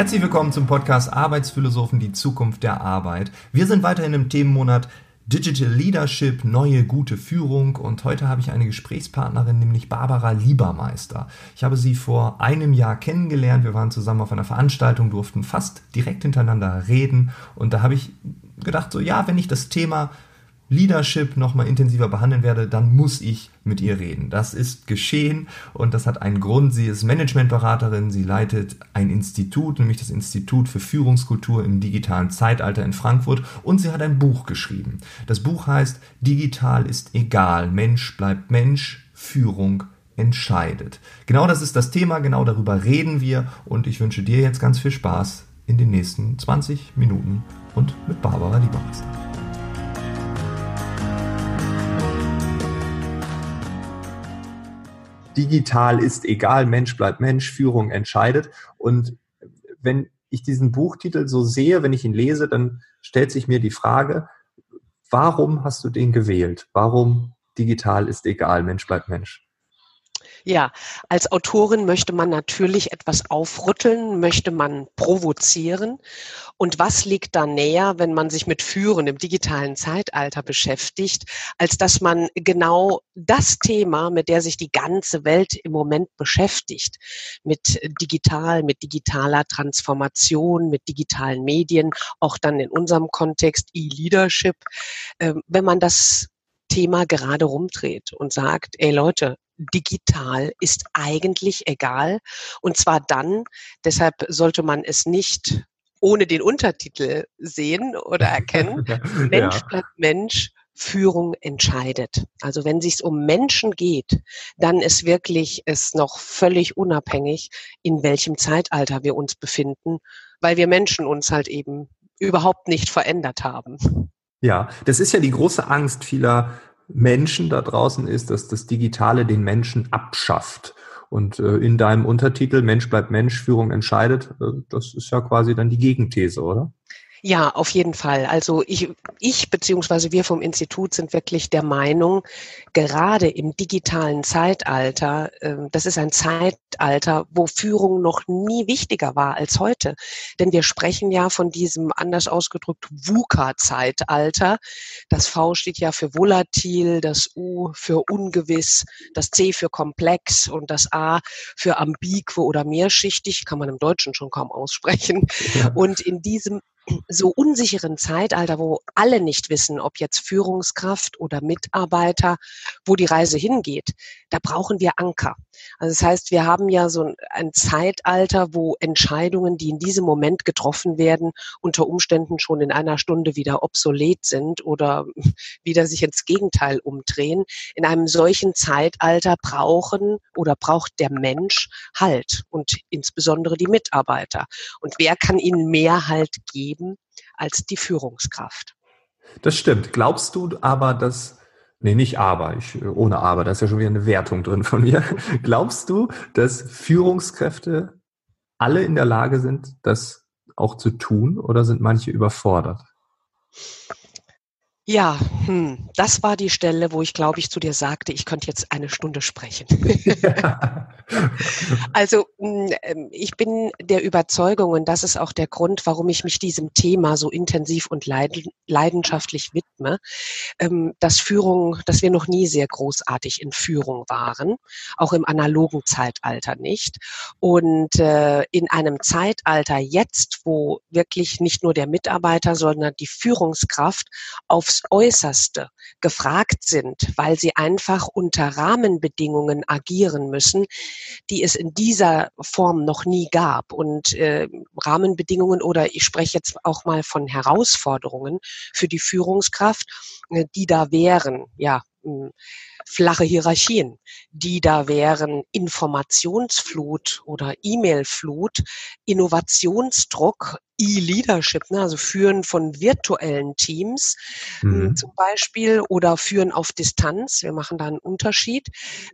Herzlich willkommen zum Podcast Arbeitsphilosophen, die Zukunft der Arbeit. Wir sind weiterhin im Themenmonat Digital Leadership, neue gute Führung und heute habe ich eine Gesprächspartnerin, nämlich Barbara Liebermeister. Ich habe sie vor einem Jahr kennengelernt, wir waren zusammen auf einer Veranstaltung, durften fast direkt hintereinander reden und da habe ich gedacht, so ja, wenn ich das Thema Leadership nochmal intensiver behandeln werde, dann muss ich mit ihr reden. Das ist geschehen und das hat einen Grund. Sie ist Managementberaterin, sie leitet ein Institut, nämlich das Institut für Führungskultur im digitalen Zeitalter in Frankfurt und sie hat ein Buch geschrieben. Das Buch heißt Digital ist egal, Mensch bleibt Mensch, Führung entscheidet. Genau das ist das Thema, genau darüber reden wir und ich wünsche dir jetzt ganz viel Spaß in den nächsten 20 Minuten und mit Barbara Liebermeister. Digital ist egal, Mensch bleibt Mensch, Führung entscheidet. Und wenn ich diesen Buchtitel so sehe, wenn ich ihn lese, dann stellt sich mir die Frage, warum hast du den gewählt? Warum digital ist egal, Mensch bleibt Mensch? Ja, als Autorin möchte man natürlich etwas aufrütteln, möchte man provozieren. Und was liegt da näher, wenn man sich mit Führen im digitalen Zeitalter beschäftigt, als dass man genau das Thema, mit der sich die ganze Welt im Moment beschäftigt, mit digital, mit digitaler Transformation, mit digitalen Medien, auch dann in unserem Kontext E-Leadership, ähm, wenn man das Thema gerade rumdreht und sagt, ey Leute, digital ist eigentlich egal. Und zwar dann, deshalb sollte man es nicht ohne den Untertitel sehen oder erkennen. Mensch ja. bleibt Mensch, Führung entscheidet. Also wenn es sich um Menschen geht, dann ist wirklich es noch völlig unabhängig, in welchem Zeitalter wir uns befinden, weil wir Menschen uns halt eben überhaupt nicht verändert haben. Ja, das ist ja die große Angst vieler Menschen da draußen ist, dass das Digitale den Menschen abschafft. Und äh, in deinem Untertitel Mensch bleibt Mensch, Führung entscheidet, äh, das ist ja quasi dann die Gegenthese, oder? Ja, auf jeden Fall. Also ich, ich beziehungsweise wir vom Institut sind wirklich der Meinung, gerade im digitalen Zeitalter, äh, das ist ein Zeitalter, wo Führung noch nie wichtiger war als heute. Denn wir sprechen ja von diesem anders ausgedrückt VUCA-Zeitalter. Das V steht ja für volatil, das U für ungewiss, das C für komplex und das A für ambigue oder mehrschichtig, kann man im Deutschen schon kaum aussprechen. Und in diesem so unsicheren Zeitalter, wo alle nicht wissen, ob jetzt Führungskraft oder Mitarbeiter, wo die Reise hingeht, da brauchen wir Anker. Also das heißt, wir haben ja so ein Zeitalter, wo Entscheidungen, die in diesem Moment getroffen werden, unter Umständen schon in einer Stunde wieder obsolet sind oder wieder sich ins Gegenteil umdrehen. In einem solchen Zeitalter brauchen oder braucht der Mensch Halt und insbesondere die Mitarbeiter. Und wer kann ihnen mehr Halt geben als die Führungskraft? Das stimmt. Glaubst du aber, dass Nee, nicht aber, ich, ohne aber, da ist ja schon wieder eine Wertung drin von mir. Glaubst du, dass Führungskräfte alle in der Lage sind, das auch zu tun oder sind manche überfordert? Ja, hm, das war die Stelle, wo ich, glaube ich, zu dir sagte, ich könnte jetzt eine Stunde sprechen. also hm, ähm, ich bin der Überzeugung, und das ist auch der Grund, warum ich mich diesem Thema so intensiv und leidenschaftlich widme, ähm, dass Führung, dass wir noch nie sehr großartig in Führung waren, auch im analogen Zeitalter nicht. Und äh, in einem Zeitalter jetzt, wo wirklich nicht nur der Mitarbeiter, sondern die Führungskraft aufs Äußerste gefragt sind, weil sie einfach unter Rahmenbedingungen agieren müssen, die es in dieser Form noch nie gab. Und äh, Rahmenbedingungen oder ich spreche jetzt auch mal von Herausforderungen für die Führungskraft, äh, die da wären, ja, flache Hierarchien, die da wären Informationsflut oder E-Mail-Flut, Innovationsdruck, E-Leadership, ne, also Führen von virtuellen Teams mhm. zum Beispiel oder Führen auf Distanz. Wir machen da einen Unterschied.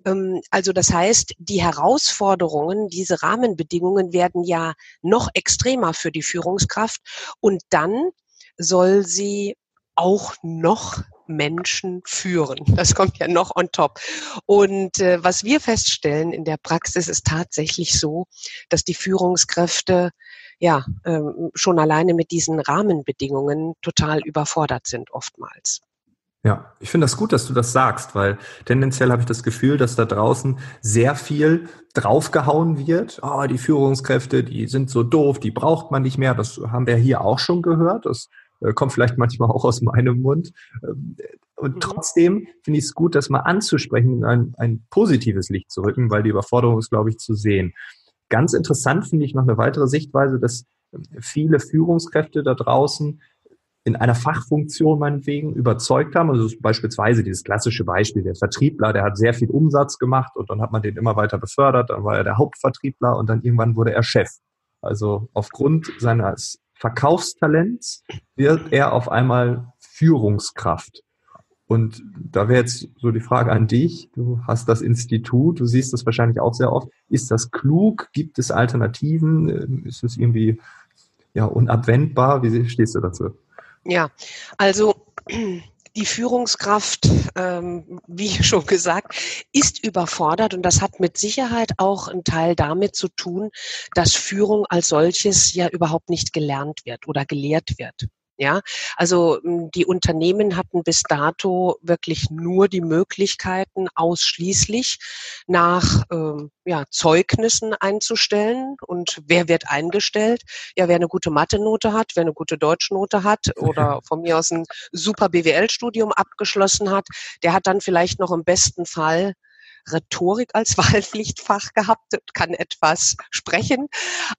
Ähm, also das heißt, die Herausforderungen, diese Rahmenbedingungen werden ja noch extremer für die Führungskraft und dann soll sie auch noch Menschen führen. Das kommt ja noch on top. Und äh, was wir feststellen in der Praxis ist tatsächlich so, dass die Führungskräfte ja ähm, schon alleine mit diesen Rahmenbedingungen total überfordert sind oftmals. Ja, ich finde das gut, dass du das sagst, weil tendenziell habe ich das Gefühl, dass da draußen sehr viel draufgehauen wird. Oh, die Führungskräfte, die sind so doof, die braucht man nicht mehr. Das haben wir hier auch schon gehört. Das kommt vielleicht manchmal auch aus meinem Mund. Ähm, und mhm. trotzdem finde ich es gut, das mal anzusprechen, ein, ein positives Licht zu rücken, weil die Überforderung ist, glaube ich, zu sehen. Ganz interessant finde ich noch eine weitere Sichtweise, dass viele Führungskräfte da draußen in einer Fachfunktion meinetwegen überzeugt haben. Also beispielsweise dieses klassische Beispiel, der Vertriebler, der hat sehr viel Umsatz gemacht und dann hat man den immer weiter befördert, dann war er der Hauptvertriebler und dann irgendwann wurde er Chef. Also aufgrund seines Verkaufstalents wird er auf einmal Führungskraft. Und da wäre jetzt so die Frage an dich. Du hast das Institut, du siehst das wahrscheinlich auch sehr oft. Ist das klug? Gibt es Alternativen? Ist es irgendwie ja, unabwendbar? Wie stehst du dazu? Ja, also die Führungskraft, ähm, wie schon gesagt, ist überfordert und das hat mit Sicherheit auch einen Teil damit zu tun, dass Führung als solches ja überhaupt nicht gelernt wird oder gelehrt wird. Ja, also hm, die Unternehmen hatten bis dato wirklich nur die Möglichkeiten, ausschließlich nach ähm, ja, Zeugnissen einzustellen. Und wer wird eingestellt? Ja, wer eine gute Mathe-Note hat, wer eine gute Deutschnote hat oder von mir aus ein super BWL-Studium abgeschlossen hat, der hat dann vielleicht noch im besten Fall Rhetorik als Wahlpflichtfach gehabt und kann etwas sprechen.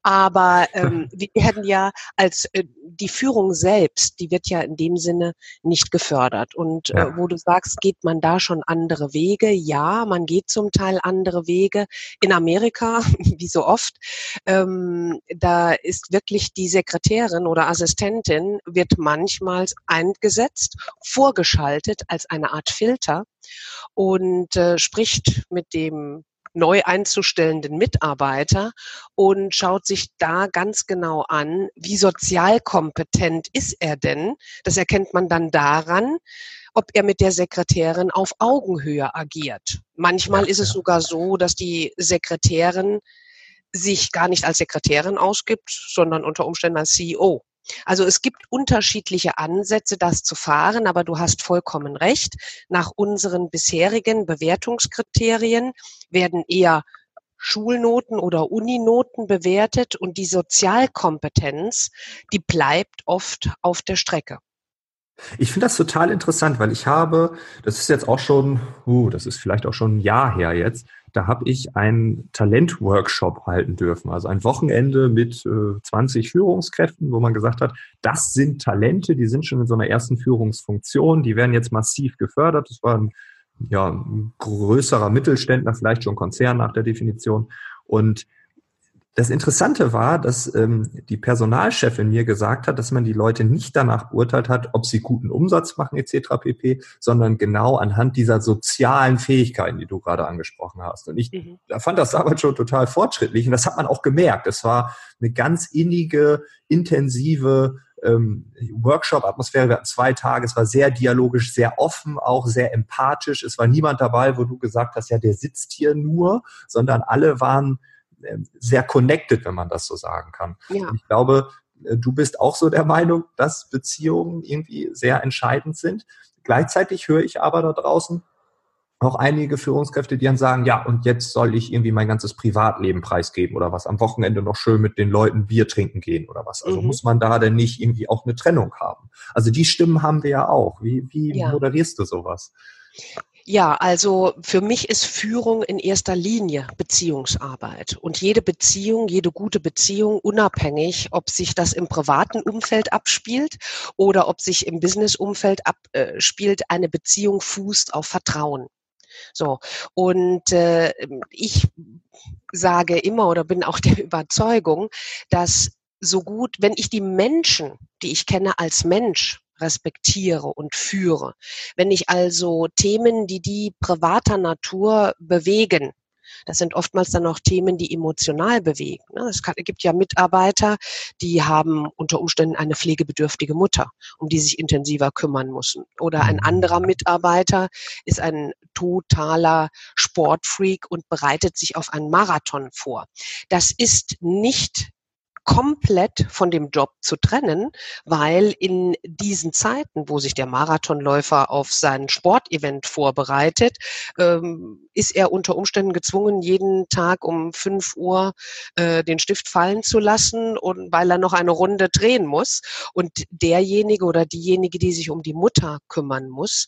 Aber ähm, wir werden ja als äh, die Führung selbst, die wird ja in dem Sinne nicht gefördert. Und äh, wo du sagst, geht man da schon andere Wege? Ja, man geht zum Teil andere Wege. In Amerika, wie so oft, ähm, da ist wirklich die Sekretärin oder Assistentin wird manchmal eingesetzt, vorgeschaltet als eine Art Filter und äh, spricht mit dem neu einzustellenden Mitarbeiter und schaut sich da ganz genau an, wie sozialkompetent ist er denn. Das erkennt man dann daran, ob er mit der Sekretärin auf Augenhöhe agiert. Manchmal ist es sogar so, dass die Sekretärin sich gar nicht als Sekretärin ausgibt, sondern unter Umständen als CEO. Also es gibt unterschiedliche Ansätze, das zu fahren, aber du hast vollkommen recht. Nach unseren bisherigen Bewertungskriterien werden eher Schulnoten oder Uninoten bewertet und die Sozialkompetenz, die bleibt oft auf der Strecke. Ich finde das total interessant, weil ich habe, das ist jetzt auch schon, uh, das ist vielleicht auch schon ein Jahr her jetzt, da habe ich einen Talentworkshop halten dürfen. Also ein Wochenende mit äh, 20 Führungskräften, wo man gesagt hat, das sind Talente, die sind schon in so einer ersten Führungsfunktion, die werden jetzt massiv gefördert. Das war ein, ja, ein größerer Mittelständler, vielleicht schon Konzern nach der Definition. Und das Interessante war, dass ähm, die Personalchefin mir gesagt hat, dass man die Leute nicht danach beurteilt hat, ob sie guten Umsatz machen etc. pp, sondern genau anhand dieser sozialen Fähigkeiten, die du gerade angesprochen hast. Und ich mhm. da fand das damals schon total fortschrittlich und das hat man auch gemerkt. Es war eine ganz innige, intensive ähm, Workshop-Atmosphäre. Wir hatten zwei Tage, es war sehr dialogisch, sehr offen, auch sehr empathisch. Es war niemand dabei, wo du gesagt hast, ja, der sitzt hier nur, sondern alle waren sehr connected, wenn man das so sagen kann. Ja. Ich glaube, äh, du bist auch so der Meinung, dass Beziehungen irgendwie sehr entscheidend sind. Gleichzeitig höre ich aber da draußen auch einige Führungskräfte, die dann sagen, ja, und jetzt soll ich irgendwie mein ganzes Privatleben preisgeben oder was, am Wochenende noch schön mit den Leuten Bier trinken gehen oder was. Also mhm. muss man da denn nicht irgendwie auch eine Trennung haben? Also die Stimmen haben wir ja auch. Wie, wie ja. moderierst du sowas? Ja, also für mich ist Führung in erster Linie Beziehungsarbeit. Und jede Beziehung, jede gute Beziehung, unabhängig, ob sich das im privaten Umfeld abspielt oder ob sich im Business-Umfeld abspielt, eine Beziehung fußt auf Vertrauen. So, und äh, ich sage immer oder bin auch der Überzeugung, dass so gut, wenn ich die Menschen, die ich kenne als Mensch, respektiere und führe. Wenn ich also Themen, die die privater Natur bewegen, Das sind oftmals dann auch Themen, die emotional bewegen. Ne? Es gibt ja Mitarbeiter, die haben unter Umständen eine pflegebedürftige Mutter, um die sich intensiver kümmern müssen. Oder ein mhm. anderer Mitarbeiter ist ein totaler Sportfreak und bereitet sich auf einen Marathon vor. Das ist nicht komplett von dem Job zu trennen, weil in diesen Zeiten, wo sich der Marathonläufer auf sein Sportevent vorbereitet, ähm, ist er unter Umständen gezwungen, jeden Tag um fünf Uhr äh, den Stift fallen zu lassen und weil er noch eine Runde drehen muss. Und derjenige oder diejenige, die sich um die Mutter kümmern muss,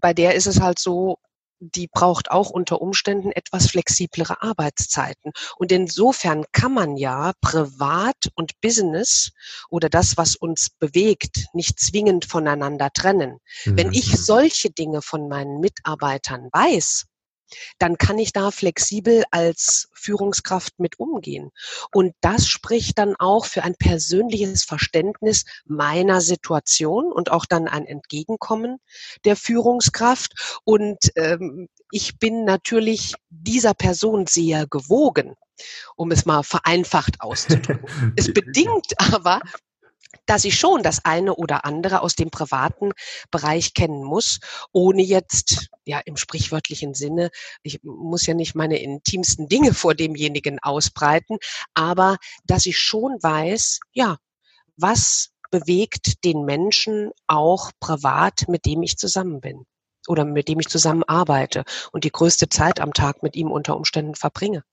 bei der ist es halt so, die braucht auch unter Umständen etwas flexiblere Arbeitszeiten. Und insofern kann man ja Privat und Business oder das, was uns bewegt, nicht zwingend voneinander trennen. Mhm. Wenn ich solche Dinge von meinen Mitarbeitern weiß, dann kann ich da flexibel als Führungskraft mit umgehen. Und das spricht dann auch für ein persönliches Verständnis meiner Situation und auch dann ein Entgegenkommen der Führungskraft. Und ähm, ich bin natürlich dieser Person sehr gewogen um es mal vereinfacht auszudrücken. es bedingt aber, dass ich schon das eine oder andere aus dem privaten Bereich kennen muss, ohne jetzt, ja, im sprichwörtlichen Sinne, ich muss ja nicht meine intimsten Dinge vor demjenigen ausbreiten, aber dass ich schon weiß, ja, was bewegt den Menschen auch privat, mit dem ich zusammen bin oder mit dem ich zusammenarbeite und die größte Zeit am Tag mit ihm unter Umständen verbringe.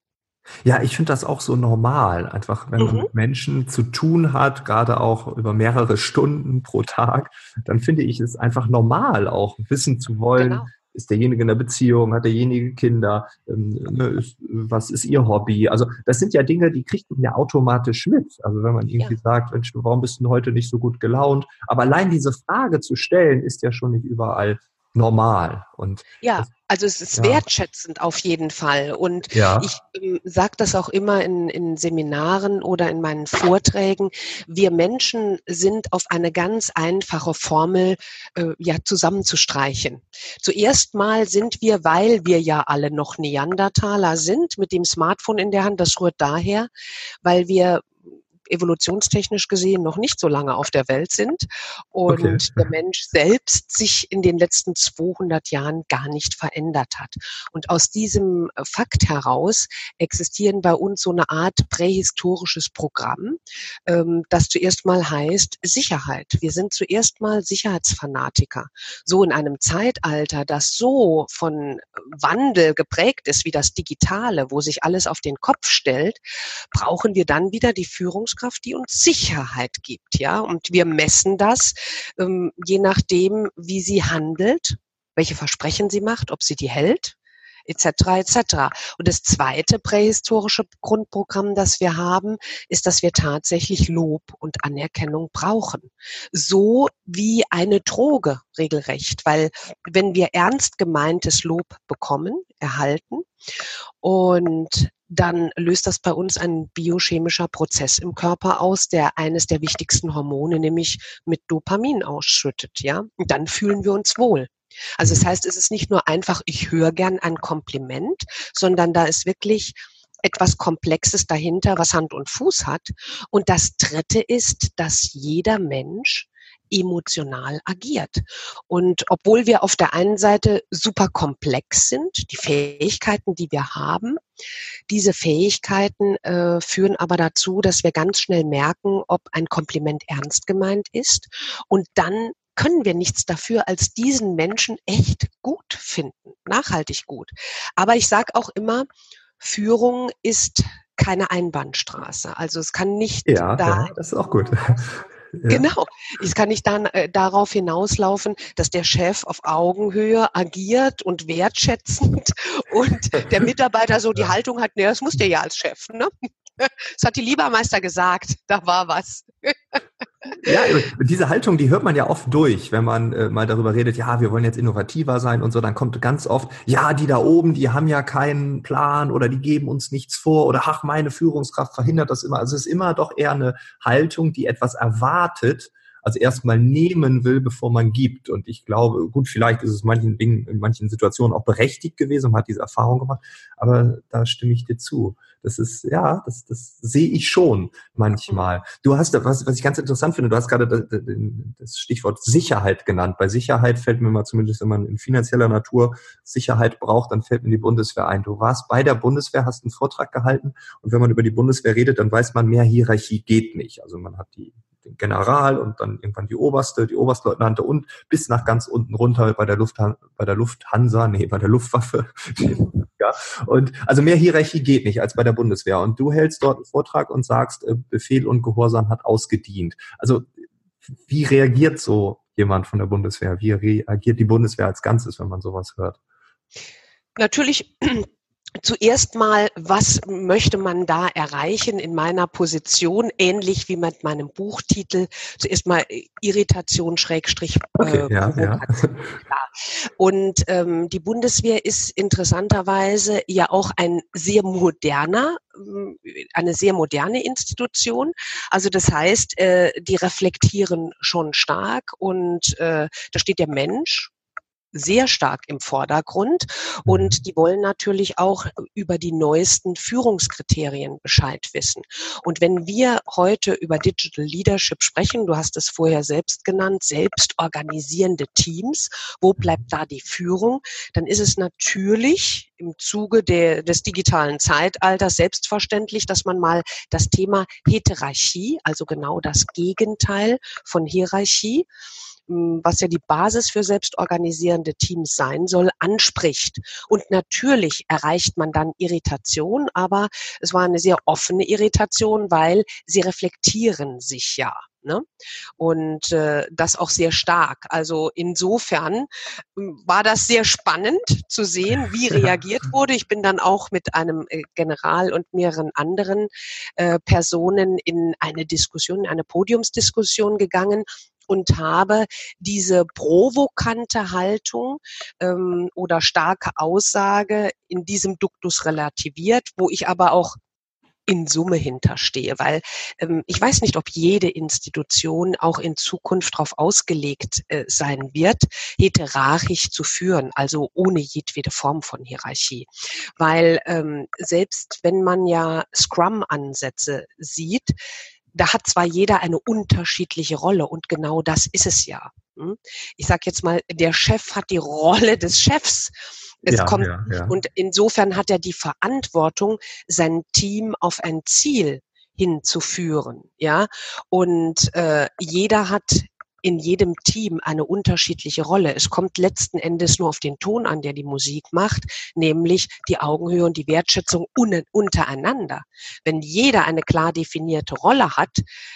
Ja, ich finde das auch so normal. Einfach, wenn man mhm. mit Menschen zu tun hat, gerade auch über mehrere Stunden pro Tag, dann finde ich es einfach normal, auch wissen zu wollen, genau. ist derjenige in der Beziehung, hat derjenige Kinder, ähm, ne, was ist ihr Hobby? Also das sind ja Dinge, die kriegt man ja automatisch mit. Also wenn man irgendwie ja. sagt, Mensch, warum bist du heute nicht so gut gelaunt? Aber allein diese Frage zu stellen, ist ja schon nicht überall normal. Und ja, also es ist ja. wertschätzend auf jeden Fall. Und ja. ich ähm, sage das auch immer in, in Seminaren oder in meinen Vorträgen. Wir Menschen sind auf eine ganz einfache Formel äh, ja zusammenzustreichen. Zuerst mal sind wir, weil wir ja alle noch Neandertaler sind, mit dem Smartphone in der Hand, das rührt daher, weil wir evolutionstechnisch gesehen noch nicht so lange auf der Welt sind und okay. der Mensch selbst sich in den letzten 200 Jahren gar nicht verändert hat. Und aus diesem Fakt heraus existieren bei uns so eine Art prähistorisches Programm, ähm, das zuerst mal heißt Sicherheit. Wir sind zuerst mal Sicherheitsfanatiker. So in einem Zeitalter, das so von Wandel geprägt ist wie das Digitale, wo sich alles auf den Kopf stellt, brauchen wir dann wieder die Führungs Führungskraft, die uns Sicherheit gibt, ja. Und wir messen das ähm, je nachdem, wie sie handelt, welche Versprechen sie macht, ob sie die hält etc. etc. Und das zweite prähistorische Grundprogramm, das wir haben, ist, dass wir tatsächlich Lob und Anerkennung brauchen. So wie eine Droge regelrecht, weil wenn wir ernst gemeintes Lob bekommen, erhalten und dann löst das bei uns ein biochemischer Prozess im Körper aus, der eines der wichtigsten Hormone, nämlich mit Dopamin ausschüttet, ja. Und dann fühlen wir uns wohl. Also das heißt, es ist nicht nur einfach, ich höre gern ein Kompliment, sondern da ist wirklich etwas Komplexes dahinter, was Hand und Fuß hat. Und das Dritte ist, dass jeder Mensch emotional agiert. Und obwohl wir auf der einen Seite super komplex sind, die Fähigkeiten, die wir haben, diese Fähigkeiten äh, führen aber dazu, dass wir ganz schnell merken, ob ein Kompliment ernst gemeint ist. Und dann können wir nichts dafür, als diesen Menschen echt gut finden, nachhaltig gut. Aber ich sage auch immer, Führung ist keine Einbahnstraße. Also es kann nicht ja, da. Ja, das ist auch gut. Ja. Genau. Es kann nicht dann äh, darauf hinauslaufen, dass der Chef auf Augenhöhe agiert und wertschätzend und der Mitarbeiter so die Haltung hat, ne, das muss der ja als Chef, ne? Das hat die Liebermeister gesagt, da war was. Ja, diese Haltung, die hört man ja oft durch, wenn man äh, mal darüber redet, ja, wir wollen jetzt innovativer sein und so, dann kommt ganz oft, ja, die da oben, die haben ja keinen Plan oder die geben uns nichts vor oder ach, meine Führungskraft verhindert das immer. Also es ist immer doch eher eine Haltung, die etwas erwartet, also erstmal nehmen will, bevor man gibt. Und ich glaube, gut, vielleicht ist es manchen Dingen, in manchen Situationen auch berechtigt gewesen, man hat diese Erfahrung gemacht, aber da stimme ich dir zu. Das ist, ja, das, das sehe ich schon manchmal. Du hast, was, was ich ganz interessant finde, du hast gerade das, das Stichwort Sicherheit genannt. Bei Sicherheit fällt mir mal zumindest, wenn man in finanzieller Natur Sicherheit braucht, dann fällt mir die Bundeswehr ein. Du warst bei der Bundeswehr, hast einen Vortrag gehalten und wenn man über die Bundeswehr redet, dann weiß man, mehr Hierarchie geht nicht. Also man hat die den General und dann irgendwann die Oberste, die Oberstleutnante und bis nach ganz unten runter bei der Lufthansa, bei der Lufthansa, nee, bei der Luftwaffe. ja. Und also mehr Hierarchie geht nicht als bei der Bundeswehr. Und du hältst dort einen Vortrag und sagst, äh, Befehl und Gehorsam hat ausgedient. Also wie reagiert so jemand von der Bundeswehr? Wie reagiert die Bundeswehr als Ganzes, wenn man sowas hört? Natürlich Zuerst mal, was möchte man da erreichen in meiner Position, ähnlich wie mit meinem Buchtitel. Zuerst mal Irritation Schrägstrich äh, okay, ja, ja. Und ähm, die Bundeswehr ist interessanterweise ja auch ein sehr moderner, äh, eine sehr moderne Institution. Also das heißt, äh, die reflektieren schon stark und äh, da steht der Mensch sehr stark im Vordergrund und mhm. die wollen natürlich auch über die neuesten Führungskriterien Bescheid wissen. Und wenn wir heute über Digital Leadership sprechen, du hast es vorher selbst genannt, selbst organisierende Teams, wo bleibt da die Führung? Dann ist es natürlich im Zuge der, des digitalen Zeitalters selbstverständlich, dass man mal das Thema Heterarchie, also genau das Gegenteil von Hierarchie, was ja die Basis für selbstorganisierende Teams sein soll, anspricht. Und natürlich erreicht man dann Irritation, aber es war eine sehr offene Irritation, weil sie reflektieren sich ja. Ne? Und äh, das auch sehr stark. Also insofern war das sehr spannend zu sehen, wie reagiert wurde. Ich bin dann auch mit einem äh, General und mehreren anderen äh, Personen in eine Diskussion, eine Podiumsdiskussion gegangen und habe diese provokante Haltung ähm, oder starke Aussage in diesem Duktus relativiert, wo ich aber auch in Summe hinterstehe, weil ähm, ich weiß nicht, ob jede Institution auch in Zukunft darauf ausgelegt äh, sein wird, hierarchisch zu führen, also ohne jedwede Form von Hierarchie. Weil ähm, selbst wenn man ja Scrum-Ansätze sieht, da hat zwar jeder eine unterschiedliche Rolle und genau das ist es ja. Hm? Ich sage jetzt mal, der Chef hat die Rolle des Chefs. Es ja, kommt, ja, ja. Und insofern hat er die Verantwortung, sein Team auf ein Ziel hinzuführen. Ja, und äh, jeder hat in jedem Team eine unterschiedliche Rolle. Es kommt letzten Endes nur auf den Ton an, der die Musik macht, nämlich die Augenhöhe und die Wertschätzung untereinander. Wenn jeder eine klar definierte Rolle hat,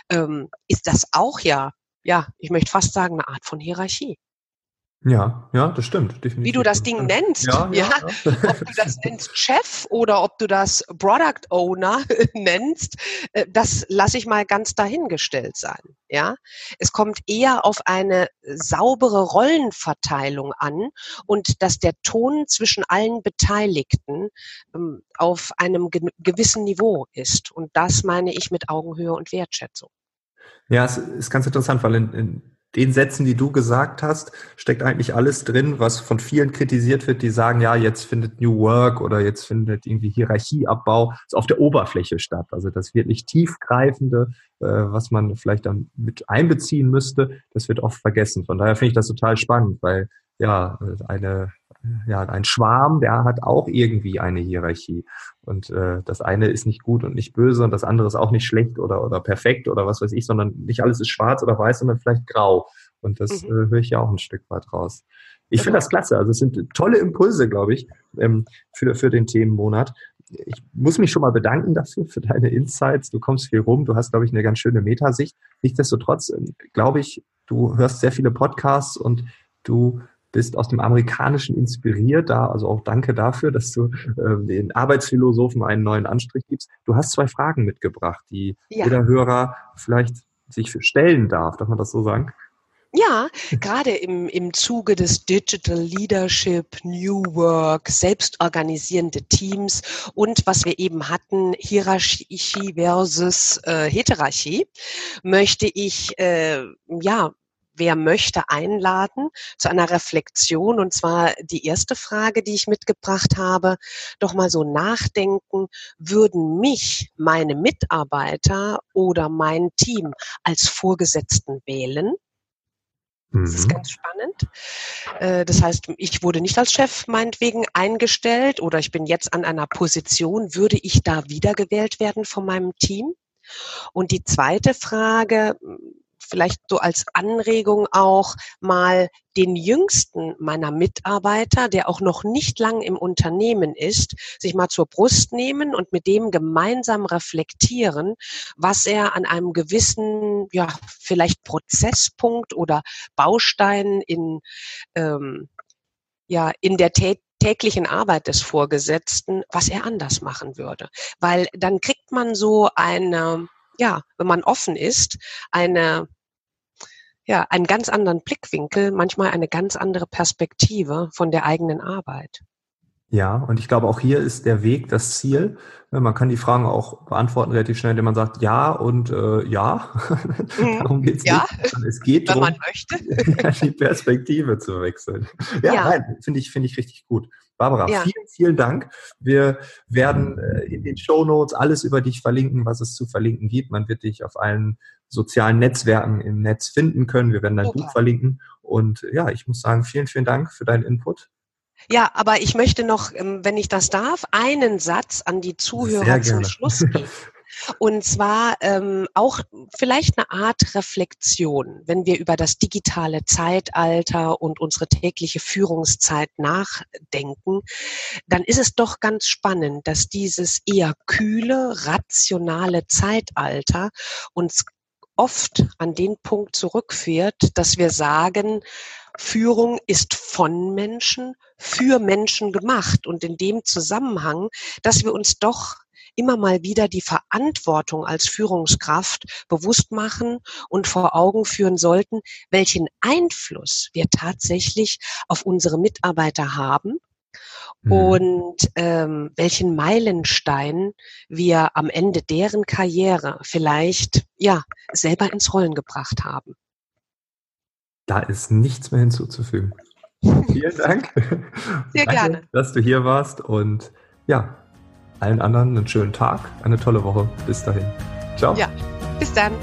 ähm, ist das auch ja, ja, ich möchte fast sagen, eine Art von Hierarchie. Ja, ja, das stimmt. Definitiv. Wie du das Ding nennst, ja, ja, ja. ob du das nennst Chef oder ob du das Product Owner nennst, äh, das lasse ich mal ganz dahingestellt sein. Ja, es kommt eher auf eine saubere Rollenverteilung an und dass der Ton zwischen allen Beteiligten ähm, auf einem gewissen Niveau ist. Und das meine ich mit Augenhöhe und Wertschätzung. Ja, es ist ganz interessant, weil in, in den Sätzen, die du gesagt hast, steckt eigentlich alles drin, was von vielen kritisiert wird, die sagen, ja, jetzt findet New Work oder jetzt findet irgendwie Hierarchieabbau auf der Oberfläche statt. Also das wirklich tiefgreifende, äh, was man vielleicht dann mit einbeziehen müsste, das wird oft vergessen. Von daher finde ich das total spannend, weil ja, eine ja, ein Schwarm, der hat auch irgendwie eine Hierarchie. Und äh, das eine ist nicht gut und nicht böse und das andere ist auch nicht schlecht oder, oder perfekt oder was weiß ich, sondern nicht alles ist schwarz oder weiß, sondern vielleicht grau. Und das mhm. äh, höre ich ja auch ein Stück weit raus. Ich finde das klasse. Also es sind tolle Impulse, glaube ich, ähm, für, für den Themenmonat. Ich muss mich schon mal bedanken dafür, für deine Insights. Du kommst viel rum. Du hast, glaube ich, eine ganz schöne Metasicht. Nichtsdestotrotz, ähm, glaube ich, du hörst sehr viele Podcasts und du bist aus dem Amerikanischen inspiriert, da, also auch danke dafür, dass du äh, den Arbeitsphilosophen einen neuen Anstrich gibst. Du hast zwei Fragen mitgebracht, die ja. jeder Hörer vielleicht sich stellen darf. Darf man das so sagen? Ja, gerade im, im Zuge des Digital Leadership, New Work, selbstorganisierende Teams und was wir eben hatten, Hierarchie versus äh, Heterarchie, möchte ich äh, ja wer möchte, einladen zu einer Reflexion. Und zwar die erste Frage, die ich mitgebracht habe, doch mal so nachdenken, würden mich meine Mitarbeiter oder mein Team als Vorgesetzten wählen? Das ist mhm. ganz spannend. Äh, das heißt, ich wurde nicht als Chef meinetwegen eingestellt oder ich bin jetzt an einer Position. Würde ich da wiedergewählt werden von meinem Team? Und die zweite Frage, vielleicht so als Anregung auch mal den jüngsten meiner Mitarbeiter, der auch noch nicht lang im Unternehmen ist, sich mal zur Brust nehmen und mit dem gemeinsam reflektieren, was er an einem gewissen, ja, vielleicht Prozesspunkt oder Baustein in, ähm, ja, in der Tät täglichen Arbeit des Vorgesetzten, was er anders machen würde. Weil dann kriegt man so eine, ja, wenn man offen ist, eine ja, einen ganz anderen Blickwinkel, manchmal eine ganz andere Perspektive von der eigenen Arbeit. Ja, und ich glaube, auch hier ist der Weg das Ziel. Man kann die Fragen auch beantworten relativ schnell, indem man sagt ja und äh, ja. Mhm. darum geht's ja. nicht. Es geht darum, die Perspektive zu wechseln. Ja, ja. nein, finde ich, finde ich richtig gut. Barbara, ja. vielen, vielen Dank. Wir werden äh, in den Show Notes alles über dich verlinken, was es zu verlinken gibt. Man wird dich auf allen sozialen Netzwerken im Netz finden können. Wir werden dein Super. Buch verlinken. Und ja, ich muss sagen, vielen, vielen Dank für deinen Input. Ja, aber ich möchte noch, ähm, wenn ich das darf, einen Satz an die Zuhörer zum Schluss geben. Und zwar ähm, auch vielleicht eine Art Reflexion, wenn wir über das digitale Zeitalter und unsere tägliche Führungszeit nachdenken, dann ist es doch ganz spannend, dass dieses eher kühle, rationale Zeitalter uns oft an den Punkt zurückführt, dass wir sagen, Führung ist von Menschen, für Menschen gemacht. Und in dem Zusammenhang, dass wir uns doch immer mal wieder die Verantwortung als Führungskraft bewusst machen und vor Augen führen sollten, welchen Einfluss wir tatsächlich auf unsere Mitarbeiter haben mhm. und ähm, welchen Meilenstein wir am Ende deren Karriere vielleicht ja selber ins Rollen gebracht haben. Da ist nichts mehr hinzuzufügen. Vielen Dank. Sehr Danke, gerne. Dass du hier warst und ja, allen anderen einen schönen Tag, eine tolle Woche. Bis dahin. Ciao. Ja, bis dann.